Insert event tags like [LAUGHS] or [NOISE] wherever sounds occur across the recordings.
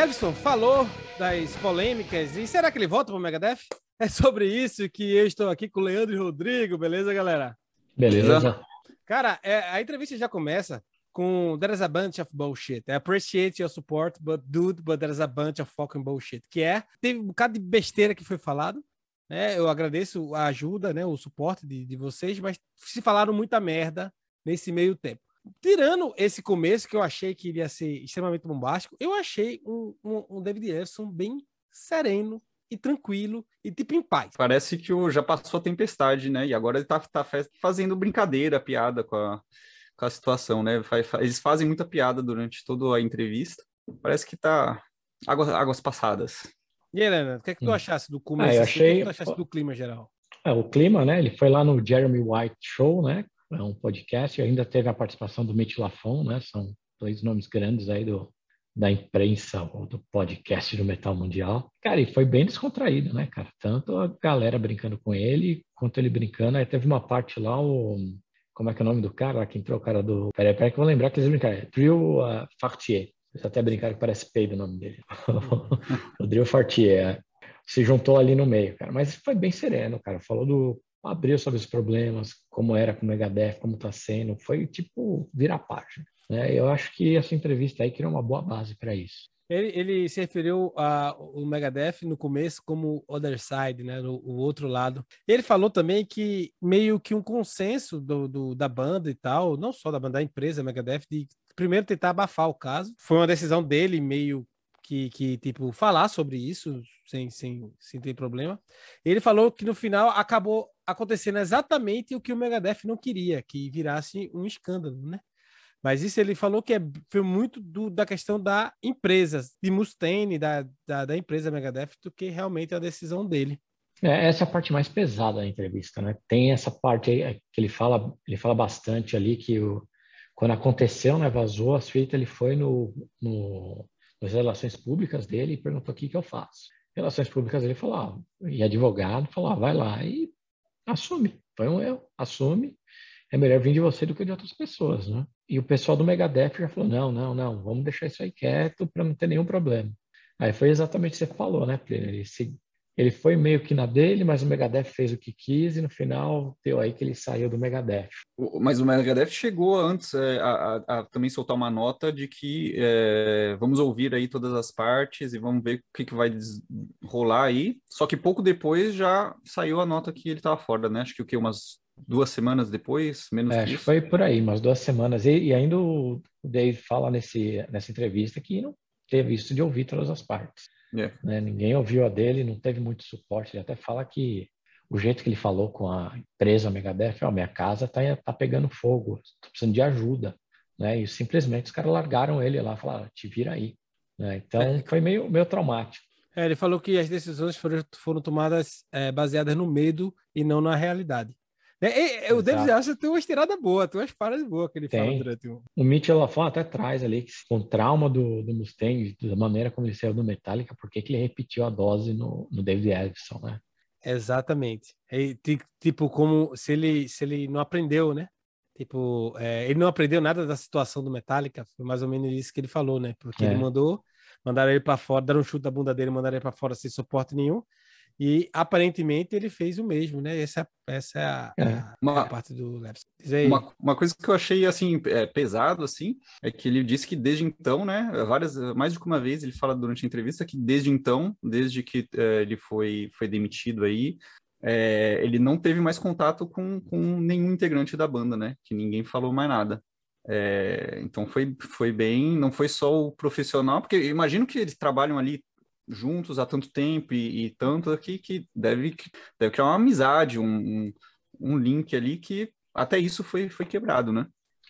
Elson falou das polêmicas e será que ele volta para o Megadeth? É sobre isso que eu estou aqui com o Leandro e Rodrigo, beleza, galera? Beleza. Cara, é, a entrevista já começa com There's a bunch of bullshit. I appreciate your support, but dude, but there's a bunch of fucking bullshit. Que é, teve um bocado de besteira que foi falado, né? Eu agradeço a ajuda, né? O suporte de, de vocês, mas se falaram muita merda nesse meio tempo. Tirando esse começo, que eu achei que iria ser extremamente bombástico, eu achei um, um, um David Ellison bem sereno e tranquilo e tipo em paz. Parece que o, já passou a tempestade, né? E agora ele tá, tá fazendo brincadeira, piada com a, com a situação, né? Eles fazem muita piada durante toda a entrevista. Parece que tá águas, águas passadas. E Helena, o que, é que tu hum. achasse do começo? Ah, eu achei... O que, tu achasse do clima geral? É, o clima, né? Ele foi lá no Jeremy White Show, né? É um podcast, e ainda teve a participação do Mitch Lafon, né? São dois nomes grandes aí do, da imprensa ou do podcast do Metal Mundial. Cara, e foi bem descontraído, né, cara? Tanto a galera brincando com ele, quanto ele brincando. Aí teve uma parte lá, o... Como é que é o nome do cara lá que entrou? O cara do... Peraí, peraí que eu vou lembrar que eles brincaram. É Drill uh, Fartier. Eles até brincaram que parece peido o nome dele. [LAUGHS] o Drill Fartier. É. Se juntou ali no meio, cara. Mas foi bem sereno, cara. Falou do abriu sobre os problemas, como era com o Megadeth, como está sendo, foi tipo virar página. Né? Eu acho que essa entrevista aí criou uma boa base para isso. Ele, ele, se referiu ao Megadeth no começo como Other Side, né, o, o, outro lado. Ele falou também que meio que um consenso do, do, da banda e tal, não só da banda, da empresa Megadeth, de primeiro tentar abafar o caso. Foi uma decisão dele meio que, que tipo, falar sobre isso sem, sem, sem ter problema. Ele falou que no final acabou acontecendo exatamente o que o Megadeth não queria, que virasse um escândalo, né? Mas isso ele falou que é, foi muito do, da questão da empresa, de Mustaine, da, da, da, empresa Megadeth, do que realmente a decisão dele. É, essa é a parte mais pesada da entrevista, né? Tem essa parte é, que ele fala, ele fala bastante ali que o, quando aconteceu, né, vazou as fitas, ele foi no, no, nas relações públicas dele e perguntou o que, que eu faço. Relações públicas ele falou, ah, e advogado falou, ah, vai lá e assume. Foi um erro, assume. É melhor vir de você do que de outras pessoas, né? E o pessoal do Megadeth já falou: não, não, não, vamos deixar isso aí quieto para não ter nenhum problema. Aí foi exatamente o que você falou, né, Ele, se, ele foi meio que na dele, mas o Megadeth fez o que quis e no final deu aí que ele saiu do Megadeth. Mas o Megadeth chegou antes é, a, a, a, também soltar uma nota de que é, vamos ouvir aí todas as partes e vamos ver o que, que vai rolar aí. Só que pouco depois já saiu a nota que ele estava fora, né? Acho que o que umas duas semanas depois, menos é, que isso. Foi por aí, umas duas semanas. E, e, ainda o Dave fala nesse, nessa entrevista que não teve isso de ouvir todas as partes. Yeah. É. Né? Ninguém ouviu a dele, não teve muito suporte. Ele até fala que o jeito que ele falou com a empresa Megadeth, ó, minha casa tá, tá pegando fogo, tô precisando de ajuda. Né? E simplesmente os caras largaram ele lá, falaram, te vira aí. Né? Então é. foi meio, meio traumático. É, ele falou que as decisões foram, foram tomadas é, baseadas no medo e não na realidade. É, o David Arce tem uma estirada boa, tem umas paradas boas que ele tem. fala durante o. O Mitchell Lafon até traz ali que com o trauma do, do Mustang, da maneira como ele saiu do Metallica, por que ele repetiu a dose no, no David Ellison, né? Exatamente. E, tipo, como se ele, se ele não aprendeu, né? Tipo, é, ele não aprendeu nada da situação do Metallica, foi mais ou menos isso que ele falou, né? Porque é. ele mandou, mandaram ele para fora, deram um chute da bunda dele, mandaram ele para fora sem suporte nenhum. E aparentemente ele fez o mesmo, né? Essa, essa é a, é. a, uma, a parte do Leves. Uma, uma, coisa que eu achei assim é, pesado assim é que ele disse que desde então, né? Várias, mais de uma vez ele fala durante a entrevista que desde então, desde que é, ele foi foi demitido aí, é, ele não teve mais contato com, com nenhum integrante da banda, né? Que ninguém falou mais nada. É, então foi, foi bem, não foi só o profissional, porque imagino que eles trabalham ali juntos há tanto tempo e, e tanto aqui que deve, deve criar uma amizade, um, um, link ali que até isso foi, foi quebrado, né?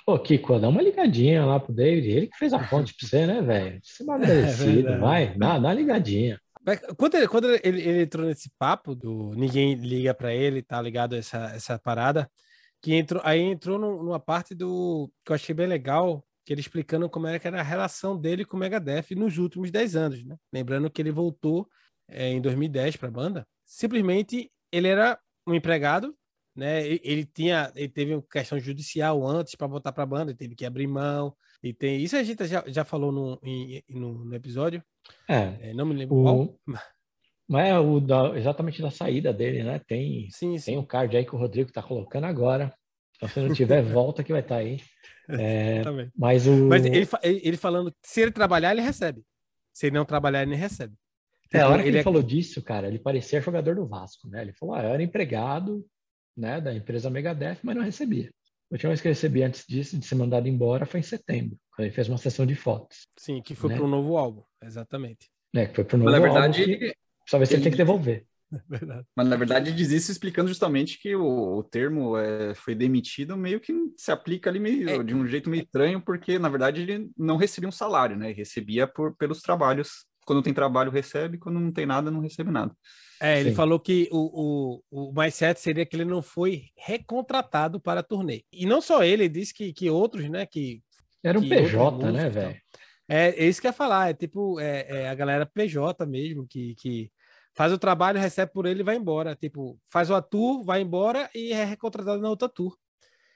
Ô, Kiko, dá uma ligadinha lá pro David, ele que fez a ponte pra você, né, velho? Você é agradecido, é vai, dá, dá uma ligadinha. Quando, ele, quando ele, ele, entrou nesse papo do ninguém liga para ele, tá ligado essa, essa parada, que entrou, aí entrou numa parte do que eu achei bem legal, que ele explicando como era que era a relação dele com o Megadeth nos últimos 10 anos, né? Lembrando que ele voltou é, em 2010 para a banda. Simplesmente ele era um empregado, né? Ele, tinha, ele teve uma questão judicial antes para voltar para a banda, ele teve que abrir mão, E tem isso a gente já, já falou no, em, no, no, episódio. É. é. Não me lembro o... qual. [LAUGHS] Mas é o da, exatamente da saída dele, né? Tem, sim, sim. tem um card aí que o Rodrigo tá colocando agora. Então, se não tiver, [LAUGHS] volta que vai estar tá aí. É, mas o... mas ele, ele falando que se ele trabalhar, ele recebe. Se ele não trabalhar, ele nem recebe. É, a hora que ele, ele é... falou disso, cara, ele parecia jogador do Vasco, né? Ele falou, ah, eu era empregado né, da empresa Megadeth, mas não recebia. A última vez que eu recebi antes disso, de ser mandado embora, foi em setembro, quando ele fez uma sessão de fotos. Sim, que foi né? para um novo álbum, exatamente. É, que foi para um novo mas, na verdade, álbum. Que... Só ver se ele tem que devolver. [LAUGHS] Verdade. Mas na verdade diz isso explicando justamente que o, o termo é, foi demitido meio que se aplica ali meio, é. de um jeito meio estranho, porque na verdade ele não recebia um salário, né? recebia por, pelos trabalhos. Quando tem trabalho, recebe, quando não tem nada, não recebe nada. É, ele Sim. falou que o, o, o mais certo seria que ele não foi recontratado para a turnê. E não só ele, ele disse que, que outros, né, que... Era um PJ, né, velho? É, é isso que eu ia falar, é tipo, é, é a galera PJ mesmo, que, que faz o trabalho, recebe por ele e vai embora. Tipo, faz o tour, vai embora e é recontratado na outra tour.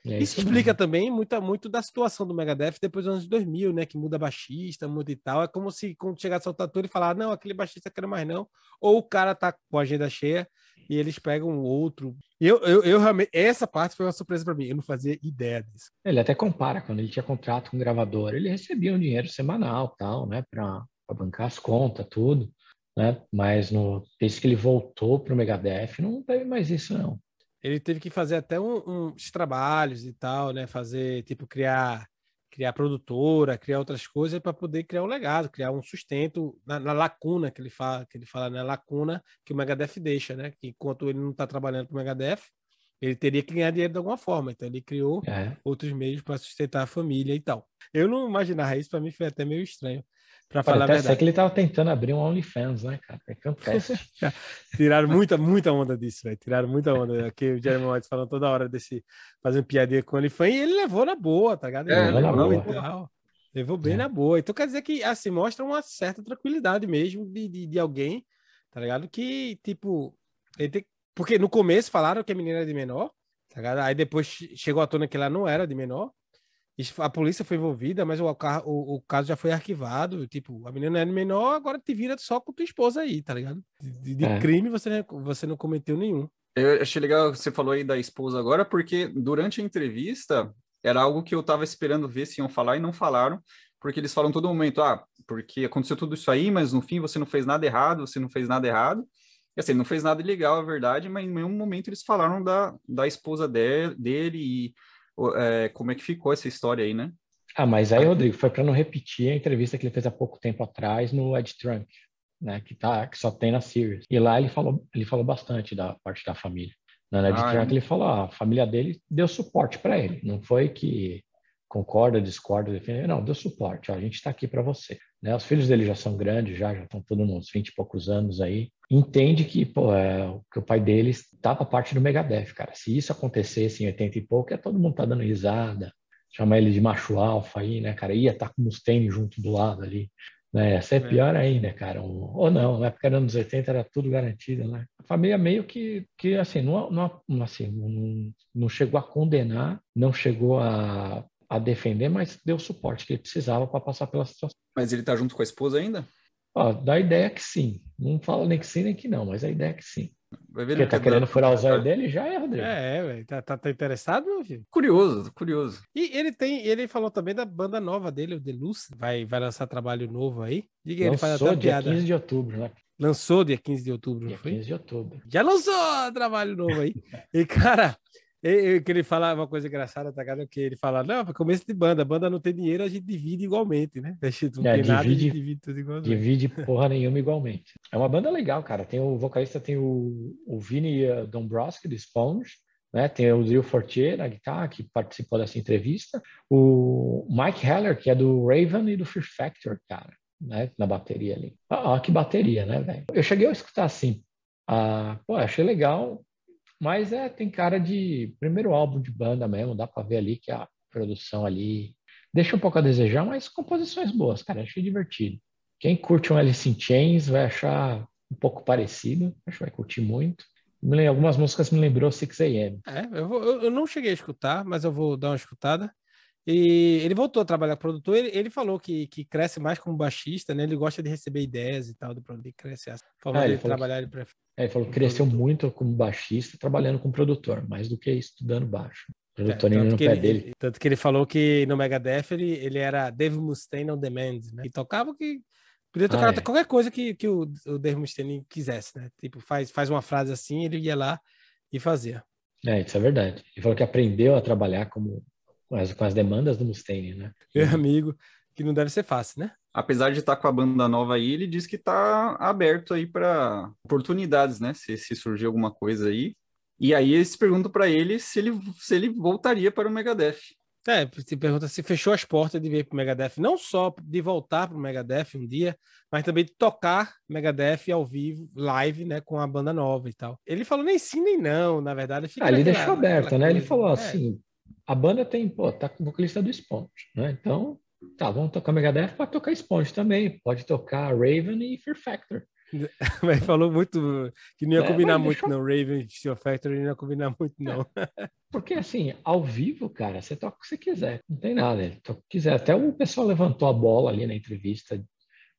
É isso, isso explica também muito, muito da situação do Megadeth depois dos anos 2000, né? Que muda baixista, muda e tal. É como se quando chegasse ao tour e falar, não, aquele baixista quero mais não. Ou o cara tá com a agenda cheia e eles pegam outro. Eu, eu, eu realmente, essa parte foi uma surpresa para mim. Eu não fazia ideia disso. Ele até compara quando ele tinha contrato com o gravador, ele recebia um dinheiro semanal, tal, né? Para bancar as contas, tudo né? Mas no, desde que ele voltou para o Megadeth, não teve mais isso, não. Ele teve que fazer até um, uns trabalhos e tal, né? Fazer, tipo, criar criar produtora, criar outras coisas para poder criar um legado, criar um sustento na, na, lacuna que ele fala, que ele fala, né? Lacuna que o Megadeth deixa, né? Que enquanto ele não está trabalhando para o Megadeth, ele teria que ganhar dinheiro de alguma forma. Então ele criou é. outros meios para sustentar a família e tal. Eu não imaginava isso, para mim foi até meio estranho. Pra falar até a verdade. que ele tava tentando abrir um OnlyFans, né, cara? É. [LAUGHS] Tiraram muita, muita onda disso, velho. Tiraram muita onda. Aqui o Jeremy White falando toda hora desse fazendo piadinha com o OnlyFans e ele levou na boa, tá ligado? Ele é, levou na boa. Tal. Levou bem é. na boa. Então quer dizer que, assim, mostra uma certa tranquilidade mesmo de, de, de alguém, tá ligado? Que, tipo, ele tem... porque no começo falaram que a menina era de menor, tá ligado? Aí depois chegou à tona que ela não era de menor a polícia foi envolvida, mas o, o, o, caso já foi arquivado. Tipo, a menina é menor, agora te vira só com tua esposa aí, tá ligado? De, de é. crime você, você não cometeu nenhum. Eu achei legal que você falou aí da esposa agora, porque durante a entrevista era algo que eu tava esperando ver se iam falar e não falaram, porque eles falam todo momento, ah, porque aconteceu tudo isso aí, mas no fim você não fez nada errado, você não fez nada errado. E assim, não fez nada ilegal, é verdade, mas em nenhum momento eles falaram da, da esposa de, dele e é, como é que ficou essa história aí, né? Ah, mas aí, Rodrigo, foi para não repetir a entrevista que ele fez há pouco tempo atrás no Ed Trunk, né? Que, tá, que só tem na Series. E lá ele falou, ele falou bastante da parte da família. Na Ed ah, Trunk é. ele falou, ah, a família dele deu suporte para ele. Não foi que concorda, discorda, defende. Não, deu suporte. Ó, a gente está aqui para você. Né? Os filhos dele já são grandes, já, já estão todos uns 20 e poucos anos aí. Entende que, pô, é, que o pai deles estava parte do Megadeth, cara. Se isso acontecesse em 80 e pouco, é todo mundo tá dando risada. Chamar ele de macho alfa aí, né, cara? Ia estar tá com o Mustaine junto do lado ali. Né? Essa é, é pior ainda, cara. Ou não, na época dos anos 80 era tudo garantido, né? A família meio que, que assim, não, não, assim, não, não chegou a condenar, não chegou a a defender, mas deu o suporte que ele precisava para passar pela situação. Mas ele está junto com a esposa ainda? Ó, dá a ideia que sim. Não fala nem que sim, nem que não, mas a ideia é que sim. Vai ver Porque tá querendo furar o zóio dele já é, Rodrigo. É, velho. Tá, tá, tá, interessado, meu filho? Curioso, curioso. E ele tem, ele falou também da banda nova dele, o Deluxe. Vai, vai lançar trabalho novo aí. Diga ele faz até dia piada. 15 de outubro, né? Lançou dia 15 de outubro, dia não foi? 15 de outubro. Já lançou trabalho novo aí. [LAUGHS] e, cara, que ele fala uma coisa engraçada, tá ligado? Que ele fala, não, começo de banda, a banda não tem dinheiro, a gente divide igualmente, né? A [LAUGHS] gente não é, tem divide, nada, a gente divide tudo igualmente. Divide porra nenhuma igualmente. É uma banda legal, cara. Tem o vocalista, tem o, o Vini uh, Dombrowski, do Sponge, né? Tem o Drew Fortier na guitarra, que participou dessa entrevista. O Mike Heller, que é do Raven e do Fear Factor, cara, né? Na bateria ali. Ah, que bateria, né, velho? Eu cheguei a escutar assim. Ah, pô, achei legal mas é, tem cara de primeiro álbum de banda mesmo, dá para ver ali que a produção ali deixa um pouco a desejar, mas composições boas, cara, achei divertido. Quem curte um Alice in Chains vai achar um pouco parecido, acho que vai curtir muito. Algumas músicas me lembrou 6 AM. É, eu, vou, eu, não cheguei a escutar, mas eu vou dar uma escutada. E ele voltou a trabalhar com produtor. Ele, ele falou que, que cresce mais como baixista, né? Ele gosta de receber ideias e tal do produto. Ele cresce a forma É, ele trabalhar. Ele prefere. É, ele falou que cresceu muito como baixista, trabalhando com produtor, mais do que estudando baixo. O É, produtor tanto, no que pé ele, dele. tanto que ele falou que no Megadeth ele, ele era Dave Mustaine on demand, né? E tocava que podia tocar Ah, é. qualquer coisa que, que o, o Dave Mustaine quisesse, né? Tipo, faz, faz uma frase assim, ele ia lá e fazia. É, isso é verdade. Ele falou que aprendeu a trabalhar como, com, as, com as demandas do Mustaine, né? Meu amigo, que não deve ser fácil, né? Apesar de estar com a banda nova aí, ele diz que está aberto aí para oportunidades, né? Se, se surgir alguma coisa aí. E aí eles perguntam para ele se ele se ele voltaria para o Megadeth. É, se pergunta se fechou as portas de vir pro Megadeth, não só de voltar pro Megadeth um dia, mas também de tocar Megadeth ao vivo, live, né, com a banda nova e tal. Ele falou nem sim nem não, na verdade. Fica Ah, ele deixou aberto, né? Ele coisa. falou É, assim: a banda tem, pô, tá com o vocalista do Sponge, né? Então, tá, vamos tocar Megadeth, pode tocar Sponge também, pode tocar Raven e Fear Factor. [LAUGHS] Mas falou muito que não ia É, combinar muito, não. Raven e Steel Factory não ia combinar muito, não. Porque assim, ao vivo, cara, você toca o que você quiser, não tem nada. Toca o que quiser. Até o pessoal levantou a bola ali na entrevista.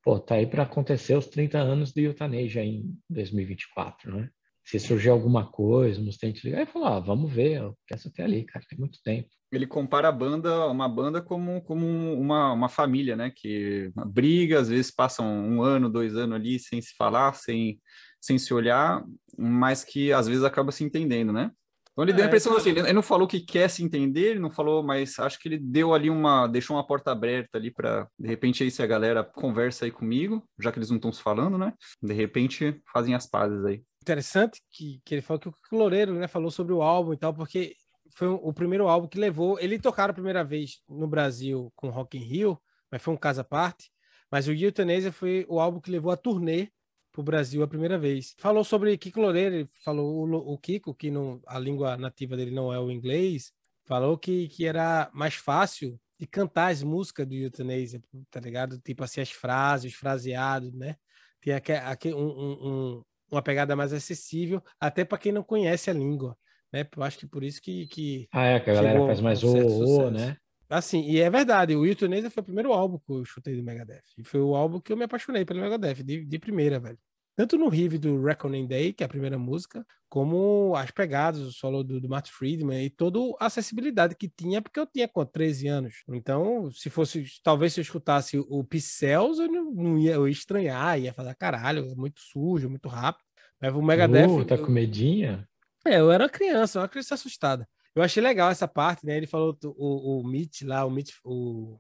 Pô, tá aí para acontecer os 30 anos do Euthanasia em 2024, né? Se surgir alguma coisa, o Mustaine te ligar e falar, ah, vamos ver, eu quero até ali, cara, tem muito tempo. Ele compara a banda, uma banda como, como uma, uma família, né? Que briga, às vezes passam um ano, dois anos ali sem se falar, sem, sem se olhar, mas que às vezes acaba se entendendo, né? Então ele deu a É, impressão então- assim, ele ele não falou que quer se entender, ele não falou, mas acho que ele deu ali uma, deixou uma porta aberta ali para, de repente aí se a galera conversa aí comigo, já que eles não estão se falando, né? De repente fazem as pazes aí. Interessante que, que ele falou que o Loureiro, né, falou sobre o álbum e tal, porque foi o primeiro álbum que levou. Ele tocaram a primeira vez no Brasil com Rock in Rio, mas foi um caso à parte. Mas o Euthanasia foi o álbum que levou a turnê para o Brasil a primeira vez. Falou sobre Kiko Loureiro, ele falou o, o Kiko, que não, a língua nativa dele não é o inglês, falou que, que era mais fácil de cantar as músicas do Euthanasia, tá ligado? Tipo assim, as frases, os fraseados, né? Tem aque, aque, um, um- um- uma pegada mais acessível, até para quem não conhece a língua, né? Eu acho que por isso que, que Ah, é, que a galera faz mais um o, o, né? Assim, e é verdade, o Euthanasia foi o primeiro álbum que eu chutei do Megadeth. E foi o álbum que eu me apaixonei pelo Megadeth, de, de primeira, velho. Tanto no riff do Reckoning Day, que é a primeira música, como as pegadas, o solo do, do Matt Friedman e toda a acessibilidade que tinha, porque eu tinha, quanto, 13 anos. Então, se fosse, talvez se eu escutasse o Pixels, eu não, não ia, eu ia estranhar, ia falar, caralho, é muito sujo, muito rápido. Mas o Megadeth... Uh, tá eu- com medinha? é, eu era uma criança, uma criança assustada. Eu achei legal essa parte, né? Ele falou o, o, Mitch lá, o Mitch, o,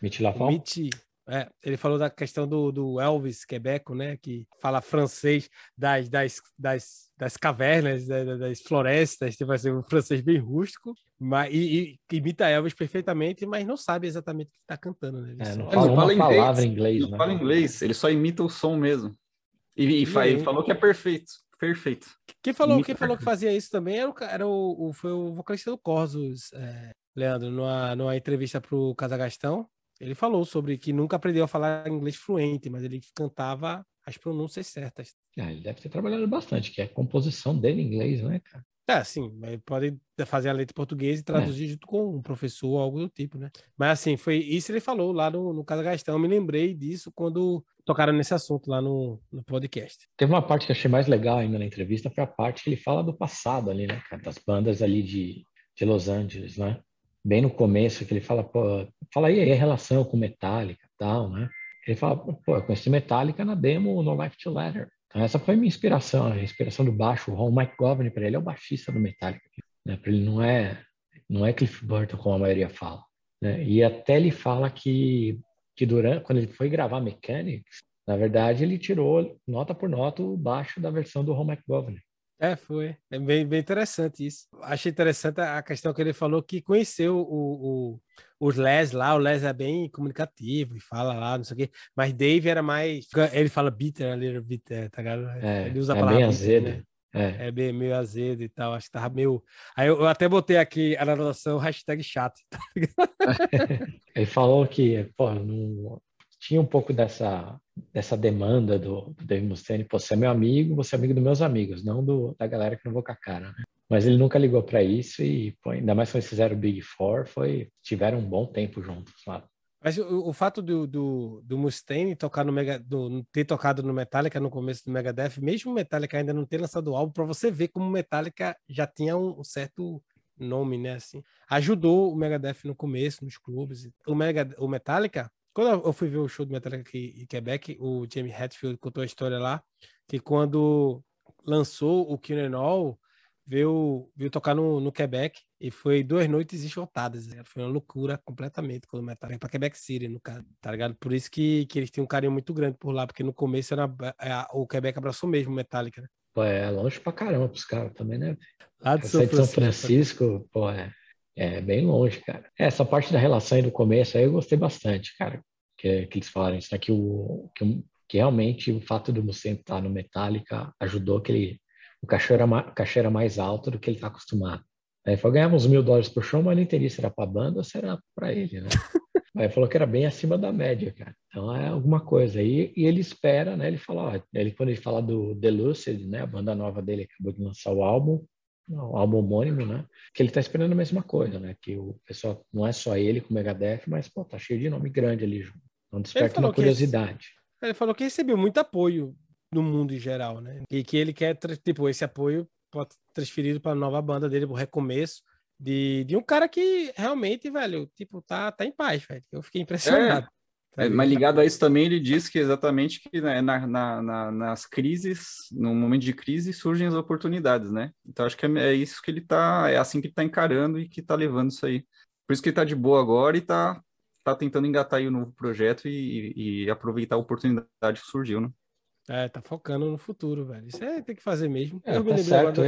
Mitch o Lafon? Mitch, é, ele falou da questão do, do Elvis Quebeco, né? Que fala francês das, das, das, das cavernas, da- da- das florestas, tipo assim, um francês bem rústico, mas, e, e imita Elvis perfeitamente, mas não sabe exatamente o que está cantando, né? Ele É, só- não fala não uma fala inglês, palavra em inglês, Não né? fala inglês, ele só imita o som mesmo. E, e, E fa- e falou que é perfeito, perfeito. Quem falou, Imita quem falou que fazia isso também era o, era o, o- foi o vocalista do Corsos, é, Leandro, numa, numa entrevista para o Casagastão. Ele falou sobre que nunca aprendeu a falar inglês fluente, mas ele cantava as pronúncias certas. Ah, ele deve ter trabalhado bastante, que é a composição dele em inglês, né, cara? É, sim, pode fazer a letra em português e traduzir junto com um professor ou algo do tipo, né? Mas assim, foi isso ele falou lá no, no Casagastão. Eu me lembrei disso quando tocaram nesse assunto lá no, no podcast. Teve uma parte que eu achei mais legal ainda na entrevista, foi a parte que ele fala do passado ali, né, cara? Das bandas ali de, de Los Angeles, né? Bem no começo, que ele fala, pô, fala aí, a relação com Metallica tal, né? Ele fala, pô, eu conheci Metallica na demo No Life to Letter. Então essa foi a minha inspiração, a inspiração do baixo. O Ron Mike Governor, para ele, é o baixista do Metallica. Né? Para ele não é, não é Cliff Burton, como a maioria fala. Né? E até ele fala que, que durante, quando ele foi gravar Mechanics, na verdade, ele tirou nota por nota o baixo da versão do Ron McGovern. É, foi. É bem, bem interessante isso. Achei interessante a questão que ele falou que conheceu o, o, o Les lá. O Les é bem comunicativo e fala lá, não sei o quê. Mas Dave era mais. Ele fala bitter, a little bitter, tá ligado? É, ele usa a é palavra bem bitter, azedo. né? É. É bem meio azedo e tal. Acho que tava meio. Aí eu, eu até botei aqui a anotação hashtag chato. [LAUGHS] Ele falou que pô, não, tinha um pouco dessa, dessa demanda do, do Dave Mustaine, pô, você é meu amigo, você é amigo dos meus amigos, não do, da galera que não vou com a cara, né? Mas ele nunca ligou para isso e pô, ainda mais quando eles fizeram o Big Four, foi, tiveram um bom tempo juntos lá. Mas o, o fato do, do, do, Mustaine tocar no Mega, do, ter tocado no Metallica no começo do Megadeth, mesmo o Metallica ainda não ter lançado o álbum, para você ver como o Metallica já tinha um, um, certo nome, né? Assim, ajudou o Megadeth no começo, nos clubes. O, Mega, o Metallica, quando eu fui ver o show do Metallica aqui em Quebec, o Jamie Hatfield contou a história lá, que quando lançou o All, veio, veio tocar no, no Quebec e foi duas noites esgotadas. Né? Foi uma loucura completamente quando o Metallica para Quebec City, no caso, tá ligado? Por isso que, que eles tinham um carinho muito grande por lá, porque no começo era, a, o Quebec abraçou mesmo o Metallica, né? Pô, é longe pra caramba pros caras também, né? Lá de São Francisco, São Francisco, pô, é, é bem longe, cara. Essa parte da relação aí do começo aí eu gostei bastante, cara. Que, que eles falaram isso, né? Que, o, que, que realmente o fato do Mustaine estar no Metallica ajudou que ele o cachê era, o cachê era mais alto do que ele está acostumado. Aí falou, ganhamos mil dólares por show, mas não entendi se era para a banda ou se era para ele, né? [LAUGHS] Aí falou que era bem acima da média, cara. Então é alguma coisa. E, e ele espera, né? Ele fala, ó, ele, quando ele fala do The Lucid, né? A banda nova dele acabou de lançar o álbum, o álbum homônimo, né? Que ele tá esperando a mesma coisa, né? Que o pessoal, não é só ele com o Megadeth, mas, pô, tá cheio de nome grande ali junto. Então desperta uma curiosidade. Ele falou que recebeu muito apoio no mundo em geral, né? E que ele quer, tipo, esse apoio pode transferido para a nova banda dele, o recomeço de, de um cara que realmente, velho, tipo, tá, tá em paz, velho. Eu fiquei impressionado. É, é, mas ligado a isso também, ele diz que exatamente que né, na, na, na, nas crises, no momento de crise, surgem as oportunidades, né? Então acho que é, é, isso que ele tá, é assim que ele tá encarando e que tá levando isso aí. Por isso que ele tá de boa agora e tá, tá tentando engatar aí o um novo projeto e, e aproveitar a oportunidade que surgiu, né? É, tá focando no futuro, velho. Isso é tem que fazer mesmo. É, eu me tá lembrei agora do,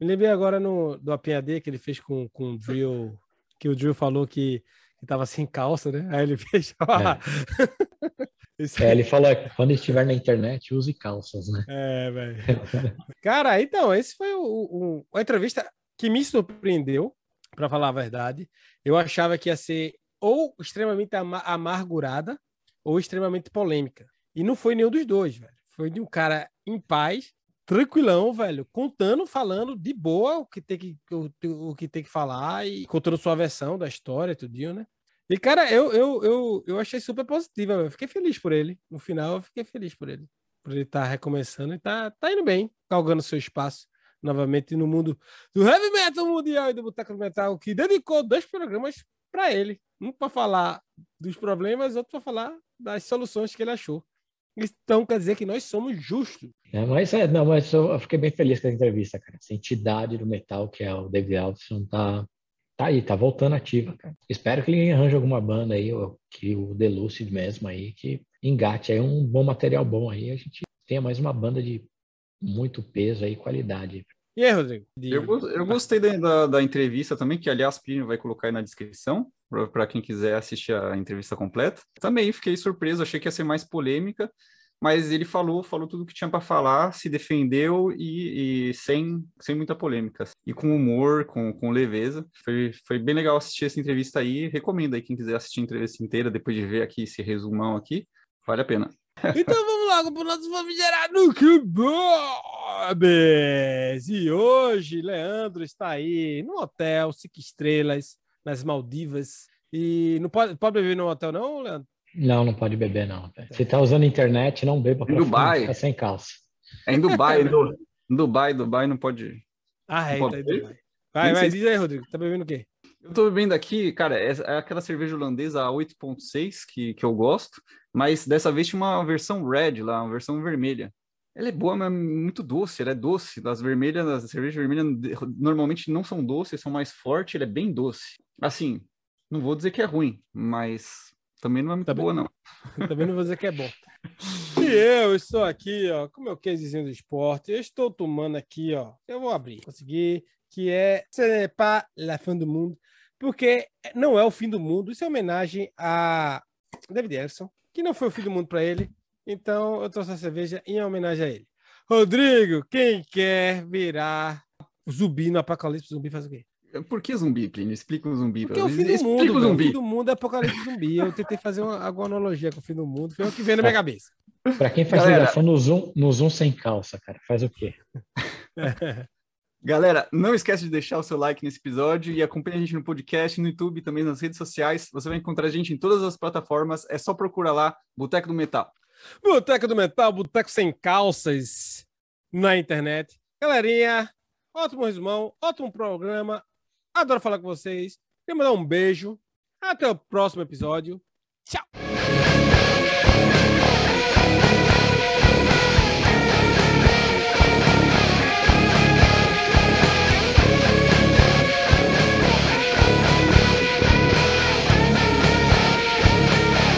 me lembrei agora no, do APAD que ele fez com, com o Drill, que o Drill falou que, que tava sem calça, né? Aí ele [LAUGHS] fez. É. [LAUGHS] é, ele falou que quando estiver na internet, use calças, né? É, velho. Cara, então, esse foi o, o, a entrevista que me surpreendeu, para falar a verdade. Eu achava que ia ser ou extremamente amargurada ou extremamente polêmica. E não foi nenhum dos dois, velho. Foi de um cara em paz, tranquilão, velho, contando, falando de boa o que tem que, o, o que, tem que falar e contando sua versão da história, tudo, né? E, cara, eu, eu, eu, eu achei super positiva, eu fiquei feliz por ele. No final, eu fiquei feliz por ele. Por ele estar tá recomeçando e tá, tá indo bem, galgando seu espaço novamente no mundo do heavy metal mundial e do boteco metal, que dedicou dois programas para ele. Um para falar dos problemas, outro para falar das soluções que ele achou. Então quer dizer que nós somos justos. É, mas é, não, mas eu, fiquei bem feliz com a entrevista, cara. Essa entidade do metal que é o David Aldison tá, tá aí, tá voltando ativa, cara. Espero que ele arranje alguma banda aí, ou que o Delucid mesmo aí, que engate aí um bom material bom aí, a gente tenha mais uma banda de muito peso aí, qualidade. E aí, Rodrigo? Eu, eu gostei da, da, entrevista também, que aliás, Plínio vai colocar aí na descrição, para quem quiser assistir a entrevista completa. Também fiquei surpreso, achei que ia ser mais polêmica, mas ele falou, falou tudo o que tinha para falar, se defendeu e, e, sem, sem muita polêmica. E com humor, com, com leveza. Foi, foi bem legal assistir essa entrevista aí. Recomendo aí quem quiser assistir a entrevista inteira, depois de ver aqui esse resumão aqui. Vale a pena. [LAUGHS] Então vamos logo para o nosso famigerado Kebabs! E hoje, Leandro está aí no hotel, cinco estrelas, nas Maldivas. E não pode, pode beber no hotel, não, Leandro? Não, não pode beber, não. Você está usando internet, não beba. Em Dubai. Ficar sem calça. É em Dubai, [LAUGHS] no, em Dubai, Dubai não pode. Ah, é, tá em Dubai. Vai, vai, diz aí, Rodrigo. Tá bebendo o quê? Eu tô bebendo aqui, cara, é, é aquela cerveja holandesa a 8.6 que, que eu gosto, mas dessa vez tinha uma versão red lá, uma versão vermelha. Ela é boa, mas é muito doce, ela é doce. As vermelhas, as cervejas vermelhas normalmente não são doces, são mais fortes, ela é bem doce. Assim, não vou dizer que é ruim, mas também não é muito também, boa, não. [LAUGHS] Também não vou dizer que é bom. [LAUGHS] E eu estou aqui, ó, com meu casezinho do esporte. Eu estou tomando aqui, ó. Eu vou abrir. Consegui. Que é Ce n'est pas la fin do mundo porque não é o fim do mundo. Isso é homenagem a David Ellison, que não foi o fim do mundo para ele. Então eu trouxe a cerveja em homenagem a ele. Rodrigo, quem quer virar zumbi no apocalipse zumbi faz o quê? Por que zumbi, Plínio? Explica o zumbi. Porque é o fim do mundo. O, zumbi. o fim do mundo é apocalipse zumbi. Eu tentei fazer uma, alguma analogia com o fim do mundo. Foi o que veio na minha cabeça. Para quem faz Galera... ligação no Zoom, no Zoom sem calça, cara, faz o quê? [LAUGHS] Galera, não esquece de deixar o seu like nesse episódio e acompanhe a gente no podcast, no YouTube, também nas redes sociais. Você vai encontrar a gente em todas as plataformas. É só procurar lá, Boteco do Metal. Boteco do Metal, Boteco sem calças na internet. Galerinha, ótimo resumão, ótimo programa. Adoro falar com vocês. Quero mandar um beijo. Até o próximo episódio. Tchau!